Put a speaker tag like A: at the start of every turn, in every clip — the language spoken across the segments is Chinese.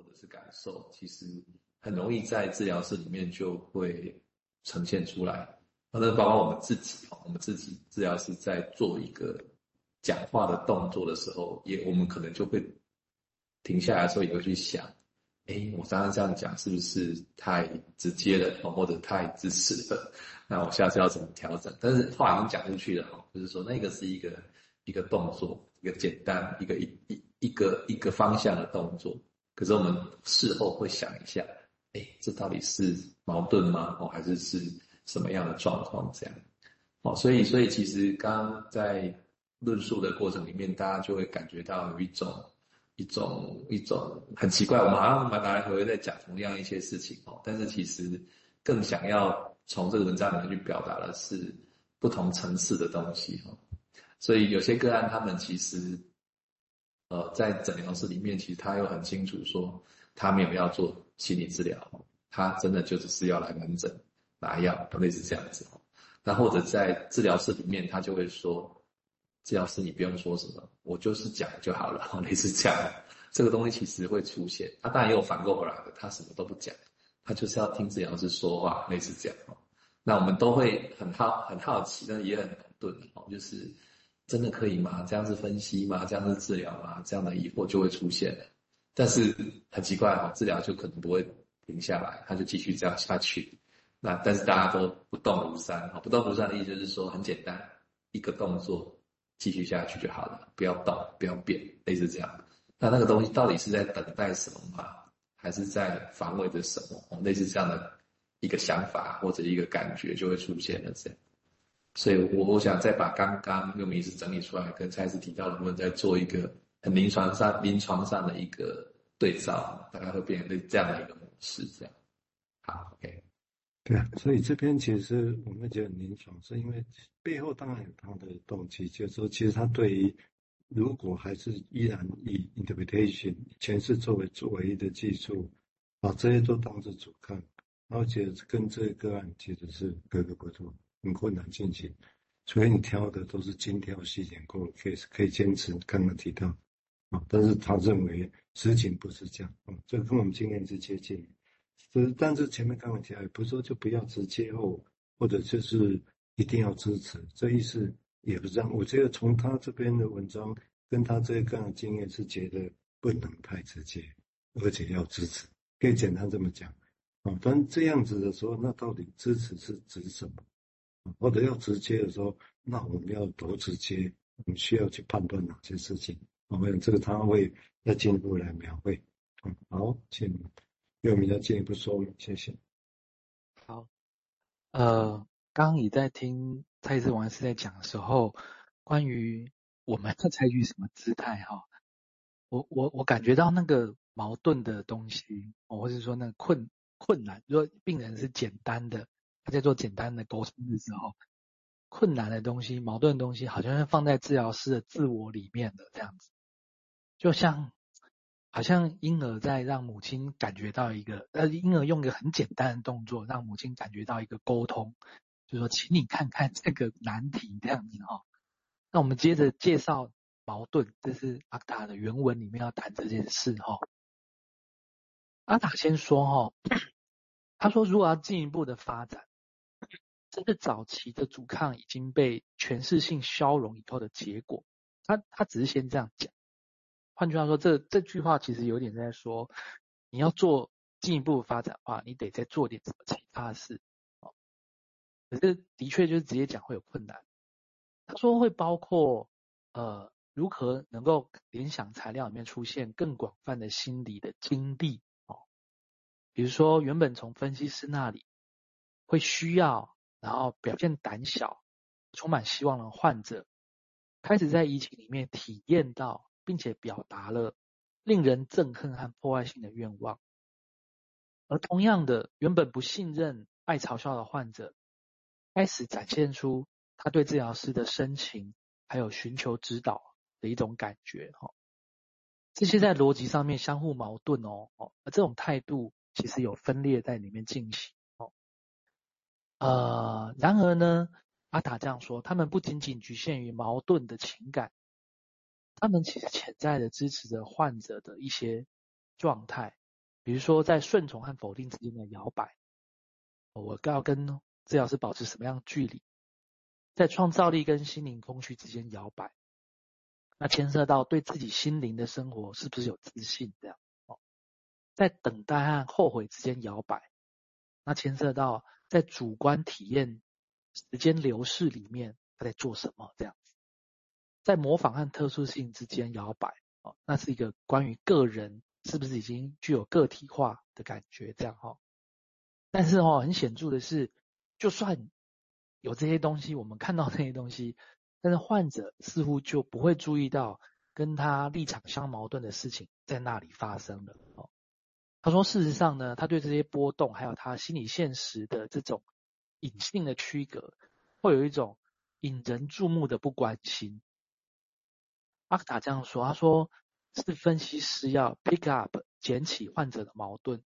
A: 或者是感受，其实很容易在治疗室里面就会呈现出来。那包括我们自己，我们自己治疗师在做一个讲话的动作的时候，也我们可能就会停下来的时候，也会去想：哎，我刚刚这样讲是不是太直接了，或者太自私了？那我下次要怎么调整？但是话已经讲出去了，就是说那个是一个一个动作，一个简单，一个一一一个一个方向的动作。可是我们事后会想一下，哎，这到底是矛盾吗？哦，还是是？什么样的状况这样？哦，所以所以其实刚刚在论述的过程里面，大家就会感觉到有一种一种一种很奇怪，我们好像蛮来回回在讲同样一些事情哦，但是其实更想要从这个文章里面去表达的是不同层次的东西哦。所以有些个案，他们其实呃在诊疗室里面，其实他又很清楚说，他没有要做心理治疗，他真的就只是要来门诊。拿药，类似这样子。那或者在治疗室里面，他就会说：“治疗师，你不用说什么，我就是讲就好了。”类似这样，这个东西其实会出现。他当然也有反过回来的，他什么都不讲，他就是要听治疗师说话，类似这样。那我们都会很好很好奇，但也很矛盾哦，就是真的可以吗？这样子分析吗？这样子治疗吗？这样的疑惑就会出现了。但是很奇怪哈，治疗就可能不会停下来，他就继续这样下去。那但是大家都不动如山哈，不动如山的意思就是说很简单，一个动作继续下去就好了，不要动，不要变，类似这样。那那个东西到底是在等待什么吗？还是在防卫着什么？类似这样的一个想法或者一个感觉就会出现了这样。所以我我想再把刚刚用名词整理出来，跟蔡司提到的部分再做一个很临床上临床上的一个对照，大概会变成这样的一个模式这样。好，OK。
B: 对啊，所以这边其实我们觉得临床，是因为背后当然有他的动机，就是说其实他对于如果还是依然以 interpretation 诠释作为作为一的技术，把这些都当做主看，而且跟这个个案其实是格格不入，很困难进行。所以你挑的都是精挑细选过的 case，可以坚持刚刚提到啊，但是他认为实情不是这样啊，这个跟我们经验是接近。是，但是前面刚刚提到，不是说就不要直接或或者就是一定要支持，这意思也不是这样。我觉得从他这边的文章跟他这个个经验是觉得不能太直接，而且要支持，可以简单这么讲啊。但这样子的时候，那到底支持是指什么？或者要直接的时候，那我们要多直接？我们需要去判断哪些事情？我们这个他会再进一步来描绘。嗯，好，请。有没有进一步说明？谢谢。
C: 好，呃，刚刚你在听蔡志王医师在讲的时候，关于我们要采取什么姿态哈，我我我感觉到那个矛盾的东西，或者说那个困困难，如果病人是简单的，他在做简单的沟通的时候，困难的东西、矛盾的东西，好像是放在治疗师的自我里面的这样子，就像。好像婴儿在让母亲感觉到一个，呃，婴儿用一个很简单的动作，让母亲感觉到一个沟通，就说，请你看看这个难题这样子哈。那我们接着介绍矛盾，这是阿达的原文里面要谈这件事哈。阿达先说哈，他说如果要进一步的发展，这个早期的阻抗已经被诠释性消融以后的结果，他他只是先这样讲。换句话说，这这句话其实有点在说，你要做进一步发展的话，你得再做点什么其他的事。哦可是的确就是直接讲会有困难。他说会包括呃，如何能够联想材料里面出现更广泛的心理的经历哦，比如说原本从分析师那里会需要，然后表现胆小、充满希望的患者，开始在疫情里面体验到。并且表达了令人憎恨和破坏性的愿望，而同样的，原本不信任、爱嘲笑的患者，开始展现出他对治疗师的深情，还有寻求指导的一种感觉。哈，这些在逻辑上面相互矛盾哦。哦，而这种态度其实有分裂在里面进行。呃，然而呢，阿塔这样说，他们不仅仅局限于矛盾的情感。他们其实潜在的支持着患者的一些状态，比如说在顺从和否定之间的摇摆，我要跟治疗师保持什么样的距离？在创造力跟心灵空虚之间摇摆，那牵涉到对自己心灵的生活是不是有自信这样？哦，在等待和后悔之间摇摆，那牵涉到在主观体验时间流逝里面他在做什么这样子，在模仿和特殊性之间摇摆，哦，那是一个关于个人是不是已经具有个体化的感觉这样哈。但是哦，很显著的是，就算有这些东西，我们看到这些东西，但是患者似乎就不会注意到跟他立场相矛盾的事情在那里发生了。哦，他说，事实上呢，他对这些波动，还有他心理现实的这种隐性的区隔，会有一种引人注目的不关心。阿克塔这样说，他说是分析师要 pick up 捡起患者的矛盾，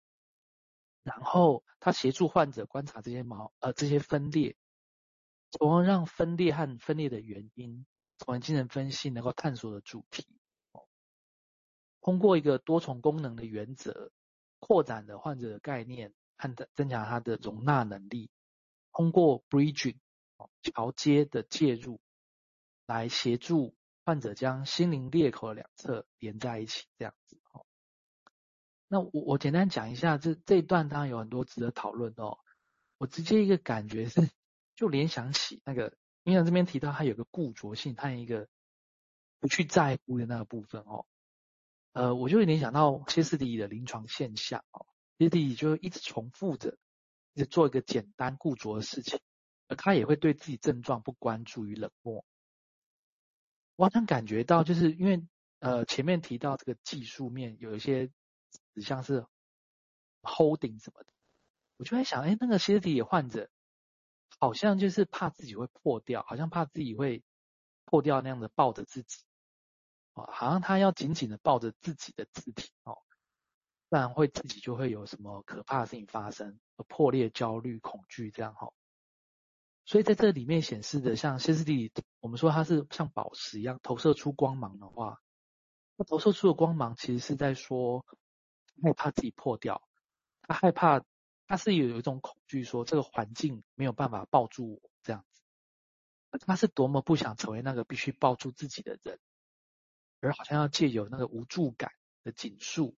C: 然后他协助患者观察这些矛呃这些分裂。从而让分裂和分裂的原因，从而精神分析能够探索的主题。通过一个多重功能的原则，扩展了患者的概念和增强他的容纳能力。通过 bridging 桥接的介入，来协助患者将心灵裂口的两侧连在一起，这样子。那我我简单讲一下，这这一段当然有很多值得讨论哦。我直接一个感觉是。就联想起那个，因为这边提到他有个固着性，他有一个不去在乎的那个部分哦。呃，我就会联想到歇斯底里的临床现象哦，歇斯底里就一直重复着，一直做一个简单固着的事情，而他也会对自己症状不关注与冷漠。我好像感觉到，就是因为呃前面提到这个技术面有一些指向是 holding 什么的，我就在想，哎，那个歇斯底里患者。好像就是怕自己会破掉，好像怕自己会破掉那样的抱着自己，哦，好像他要紧紧的抱着自己的肢体哦，不然会自己就会有什么可怕的事情发生，破裂、焦虑、恐惧这样哈。所以在这里面显示的，像歇斯底里，我们说它是像宝石一样投射出光芒的话，那投射出的光芒其实是在说害怕自己破掉，他害怕。他是有一种恐惧，说这个环境没有办法抱住我这样子，他是多么不想成为那个必须抱住自己的人，而好像要借由那个无助感的紧束，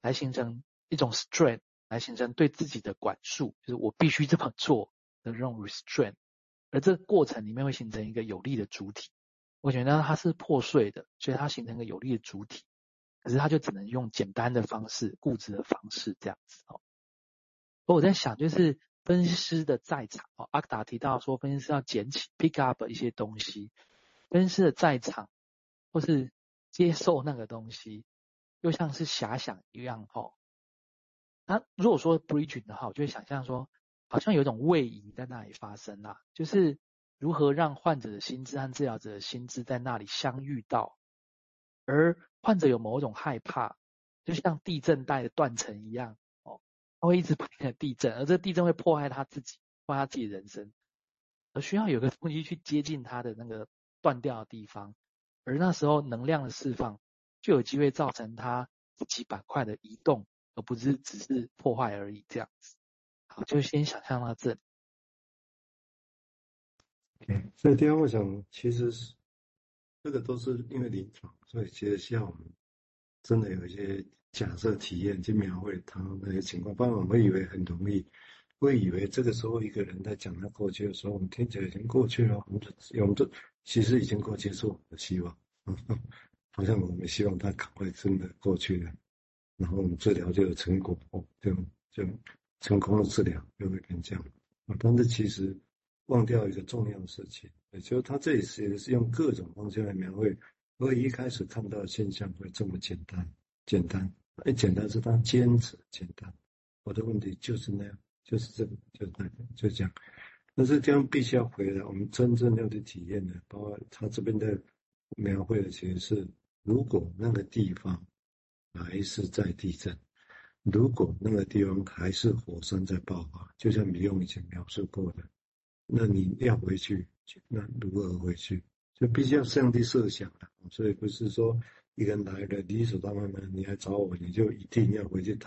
C: 来形成一种 strength，来形成对自己的管束，就是我必须这么做的这种 restraint，而这个过程里面会形成一个有力的主体。我觉得它是破碎的，所以它形成一个有力的主体，可是它就只能用简单的方式、固执的方式这样子哦。我在想，就是分析师的在场哦，阿克达提到说，分析师要捡起 pick up 一些东西，分析师的在场或是接受那个东西，又像是遐想一样哦。那如果说 bridging 的话，我就会想象说，好像有一种位移在那里发生啊，就是如何让患者的心智和治疗者的心智在那里相遇到，而患者有某种害怕，就像地震带的断层一样。哦他会一直不停的地震，而这地震会破坏他自己，破坏他自己人生，而需要有个东西去接近他的那个断掉的地方，而那时候能量的释放就有机会造成它自己板块的移动，而不是只是破坏而已。这样子，好，就先想象到这
B: 里。所以第二，我想其实是这个都是因为临床，所以其实需要我们真的有一些。假设体验去描绘他那些情况，不然我们以为很容易，会以为这个时候一个人在讲他过去的时候，我们听起来已经过去了，我们就我们就其实已经过去，是我们的希望，好像我们希望他赶快真的过去了，然后我们治疗就有成果，就就成功的治疗就会变这样，但是其实忘掉一个重要的事情，也就是他这里是是用各种方式来描绘，所以一开始看到的现象会这么简单，简单。哎，简单是他坚持简单。我的问题就是那样，就是这个，就是那个，就这样。但是这样必须要回来，我们真正要去体验的，包括他这边的描绘的，其实是如果那个地方还是在地震，如果那个地方还是火山在爆发，就像米用以前描述过的，那你要回去，那如何回去？就必须要上帝设想了。所以不是说。一个人来了，理所当然的，你来找我，你就一定要回去躺